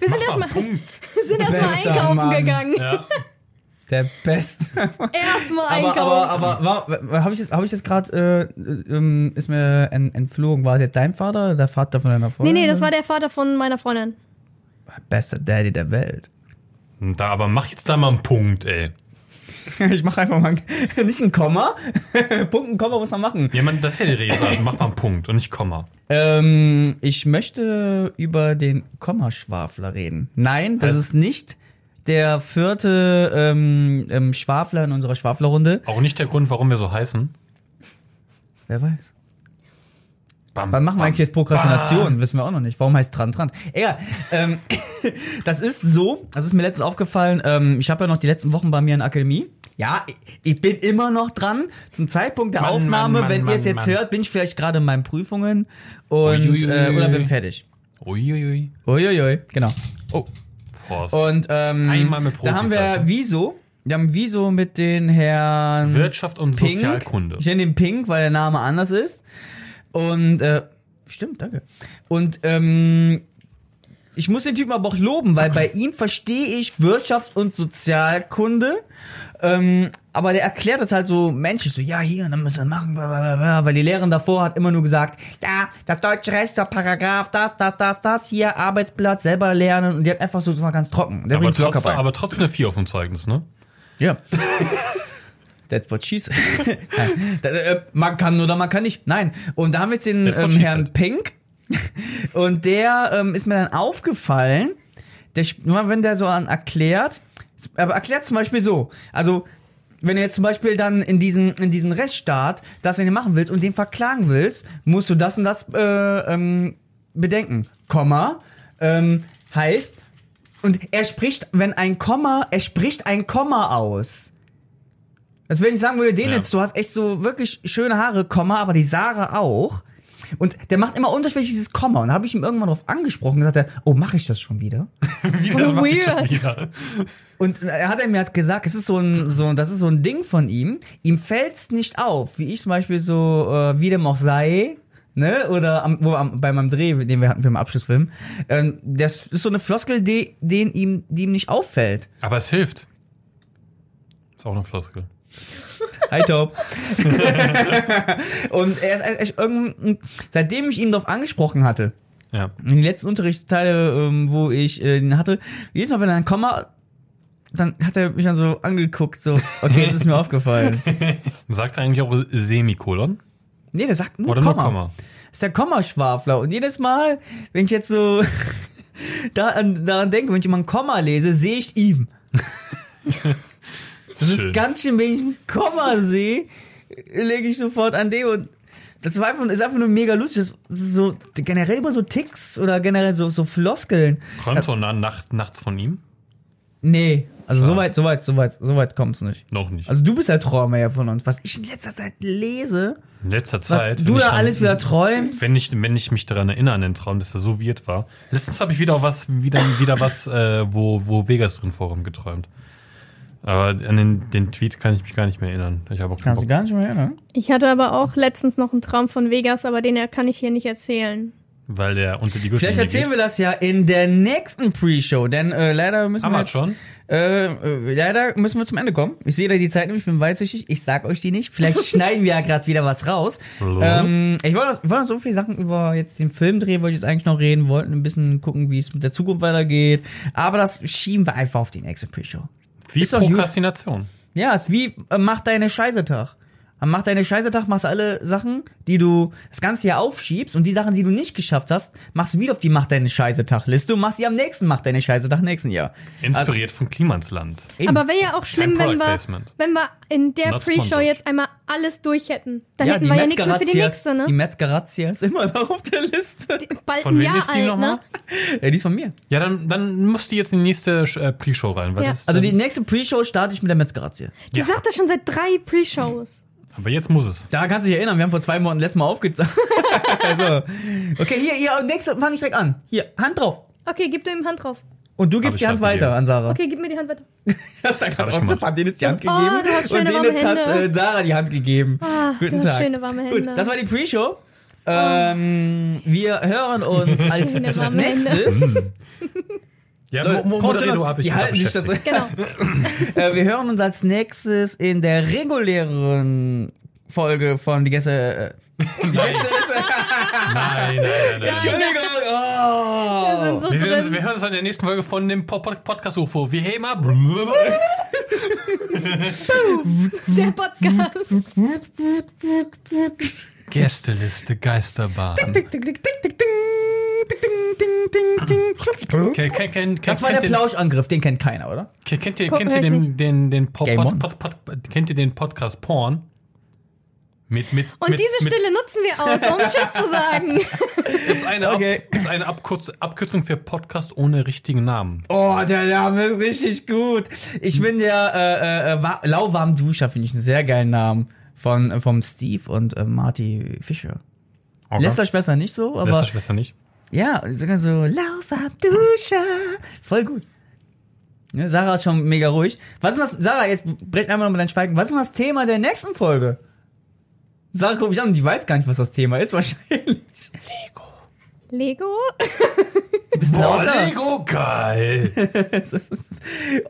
Wir sind erstmal Punkt. wir sind erstmal Bester einkaufen Mann. gegangen. Ja. Der Beste. Erstmal aber, einkaufen. aber, aber, habe ich das, habe ich das gerade, äh, ähm, ist mir ent, entflogen. War es jetzt dein Vater oder der Vater von deiner nee, Freundin? nee, das war der Vater von meiner Freundin. Bester Daddy der Welt. Da, aber mach jetzt da mal einen Punkt, ey. Ich mache einfach mal ein- nicht ein Komma. Punkt, ein Komma muss man machen. Ja, man, das ist ja die Rede. Mach mal einen Punkt und nicht Komma. Ähm, ich möchte über den Kommaschwafler reden. Nein, das Was? ist nicht der vierte ähm, ähm, Schwafler in unserer Schwaflerrunde. Auch nicht der Grund, warum wir so heißen. Wer weiß. Bam, Wann machen wir bam, eigentlich jetzt Prokrastination? Wissen wir auch noch nicht. Warum heißt dran dran? Egal. Ähm, das ist so, das ist mir letztens aufgefallen, ähm, ich habe ja noch die letzten Wochen bei mir in der Akademie. Ja, ich- bin immer noch dran. Zum Zeitpunkt der Mann, Aufnahme, Mann, wenn Mann, ihr es jetzt hört, bin ich vielleicht gerade in meinen Prüfungen und Uiuiui. äh, oder bin fertig. Uiuiui. Uiuiui, genau. Oh. Prost. Und ähm, Einmal mit da haben wir. Wieso. Wir haben Wieso mit den Herrn Wirtschaft und Pink. Sozialkunde. Ich nenne den Pink, weil der Name anders ist. Und äh, stimmt, danke. Und ähm, ich muss den Typen aber auch loben, weil bei ihm verstehe ich Wirtschaft und Sozialkunde. Ähm, aber der erklärt das halt so menschlich, so, ja, hier, dann müssen wir machen, bla, bla, bla, bla, weil die Lehrerin davor hat immer nur gesagt, ja, das deutsche Recht, der Paragraph, das, das, das, das, hier, Arbeitsplatz, selber lernen, und die hat einfach so, das war ganz trocken. Der aber, trotzdem, aber trotzdem eine 4 auf dem Zeugnis, ne? Ja. That's what she said. Man kann oder man kann nicht. Nein. Und da haben wir jetzt den ähm, Herrn said. Pink. Und der ähm, ist mir dann aufgefallen, der, nur wenn der so an erklärt, aber erklärt zum Beispiel so, also wenn du jetzt zum Beispiel dann in diesen, in diesen Rechtsstaat das in machen willst und den verklagen willst, musst du das und das äh, ähm, bedenken. Komma ähm, heißt, und er spricht, wenn ein Komma, er spricht ein Komma aus. Das will ich sagen würde, den Ja. jetzt, du hast echt so wirklich schöne Haare, Komma, aber die Sarah auch. Und der macht immer unterschwellig dieses Komma. Und da habe ich ihm irgendwann drauf angesprochen und gesagt, er, oh, mache ich das schon wieder? Wie Voll das mach ich schon weird. wieder. Und er hat er mir halt gesagt, es ist so ein, so, das ist so ein Ding von ihm. Ihm fällt's nicht auf, wie ich zum Beispiel so, äh, wie dem auch sei, ne, oder am, wo, am, bei meinem Dreh, den wir hatten für den Abschlussfilm. Ähm, das ist so eine Floskel, die, den ihm, die ihm nicht auffällt. Aber es hilft. Ist auch eine Floskel. Hi Top. und er ist er ist irgend, seitdem ich ihn darauf angesprochen hatte, Ja. in die letzten Unterrichtsteile, ähm, wo ich äh, ihn hatte, jedes Mal, wenn er ein Komma, dann hat er mich dann so angeguckt, so, okay, das ist mir aufgefallen. Sagt er eigentlich auch Semikolon? Nee, der sagt nur Oder Komma. nur Komma? Das ist der Kommaschwafler. Und jedes Mal, wenn ich jetzt so daran, daran denke, wenn ich immer ein Komma lese, sehe ich ihm. Das Schön. ist ganz schön, wenn ich ein Komma sehe, lege ich sofort an dem und das war einfach, ist einfach nur mega lustig. Das ist so generell über so Ticks oder generell so, so Floskeln. Träumst du na, nacht, nachts von ihm? Nee, also soweit, soweit, soweit, soweit kommt's nicht. Noch nicht. Also du bist der Träumer ja von uns. Was ich in letzter Zeit lese, In letzter was Zeit. du wenn ich da alles wieder träumst. Wenn ich, wenn ich mich daran erinnere an den Traum, dass er so weird war. Letztens habe ich wieder was, wieder, wieder was, äh, wo, wo Vegas drin vorrum geträumt. Aber an den, den Tweet kann ich mich gar nicht mehr erinnern. Ich habe auch Kannst du gar nicht mehr erinnern. Ich hatte aber auch letztens noch einen Traum von Vegas, aber den kann ich hier nicht erzählen. Weil der unter die Vielleicht Gürtellinie erzählen geht. wir das ja in der nächsten Pre-Show, denn äh, leider müssen Haben wir jetzt, schon? Äh, äh, leider müssen wir zum Ende kommen. Ich sehe da die Zeit nämlich, ich bin weitsichtig, ich sag euch die nicht. Vielleicht schneiden wir ja gerade wieder was raus. ähm, ich wollte ich wollte noch so viele Sachen über jetzt den Filmdreh, wollte ich jetzt eigentlich noch reden, wollten ein bisschen gucken, wie es mit der Zukunft weitergeht. Aber das schieben wir einfach auf die nächste Pre-Show. Wie ist. Prokrastination. Ja, ist wie, äh, mach deine Scheiße Tag. Mach deine Scheiße Tag, machst alle Sachen, die du das ganze Jahr aufschiebst und die Sachen, die du nicht geschafft hast, machst du wieder auf die Mach deine Scheiße Tag Liste und machst sie am nächsten Mach deine Scheiße Tag nächsten Jahr. Inspiriert von Klimansland. Eben. Aber wäre ja auch schlimm, wenn wir, wenn wir in der Pre-Show jetzt einmal alles durch hätten. Dann ja, hätten die wir ja nichts mehr für die nächste, ne? Die Metzgerazia ist immer noch auf der Liste. Bald Von wem ist die nochmal? ne? Ja, die ist von mir. Ja, dann, dann musst du jetzt in die nächste äh, Pre-Show rein. Weil Ja. das, Also die nächste Pre-Show starte ich mit der Metzgerazia. Die Ja. sagt das schon seit drei Pre-Shows. Aber jetzt muss es. Da kannst du dich erinnern, wir haben vor zwei Monaten letztes Mal aufgezeigt. also, okay, hier, hier, nächste fange ich direkt an. Hier, Hand drauf. Okay, gib du ihm Hand drauf. Und du gibst die Hand weiter gegeben. an Sarah. Okay, gib mir die Hand weiter. Das hat gerade auch so Dennis die Hand Oh, gegeben. schöne und Dennis hat äh, Sarah die Hand gegeben. Ah, Guten du hast Tag. schöne warme Gut, Hände. das war die Pre-Show. Ähm, wir hören uns als nächstes. Ja, Leute, Mo- habe ich die halten sich das. Genau. äh, wir hören uns als nächstes in der regulären Folge von die Gäste. Äh, die Gäste Nein, nein, nein, nein. Entschuldigung. Oh. Wir sind so Wir, drin. wir hören uns in der nächsten Folge von dem Po- Po- Podcast UFO. Wie hey mal. Der Podcast. Gästeliste Geisterbahn. Tick, tick, ding, tick, ding, ding, ding, ding. Okay, kennt, kennt, Das war der Plauschangriff, den kennt keiner, oder? Kennt, ihr, kennt ihr den, den, den kennt ihr den Podcast Porn? Mit, mit, Und mit, diese mit, Stille nutzen wir aus, um Tschüss zu sagen. ist eine, Okay. Ab, ist eine Abkürz, Abkürzung für Podcast ohne richtigen Namen. Oh, der Name ist richtig gut. Ich bin der äh, äh, Wa- lauwarm Duscher, finde ich einen sehr geilen Namen. Von, äh, vom Steve und äh, Marty Fischer. Okay. Lester Schwester nicht so, aber Lester Schwester nicht. ja, sogar so lauwarm Duscher. Voll gut. Ne, Sarah ist schon mega ruhig. Was ist das? Sarah, jetzt brech einmal nochmal dein Schweigen. Was ist denn das Thema der nächsten Folge? Sarah guckt mich an und die weiß gar nicht, was das Thema ist, wahrscheinlich. Lego? Du bist lauter. Lego, geil. Das ist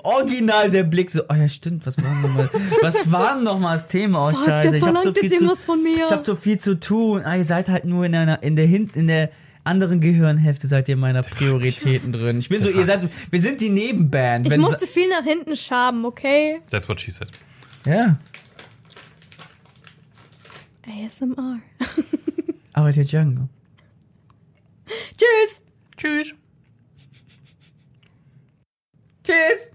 original der Blick so, oh ja, stimmt, was war denn nochmal, was war denn nochmal das Thema? Oh, Fuck, scheiße, der ich hab so viel zu, von mir. ich hab so viel zu tun. Ah, ihr seid halt nur in einer, in der, Hin in der anderen Gehirnhälfte seid ihr meiner Prioritäten drin. Ich bin so, ihr seid so, wir sind die Nebenband. Ich musste viel nach hinten schaben, okay? That's what she said. ja, ASMR. aber der Django. Tschüss! Tschüss. Tschüss!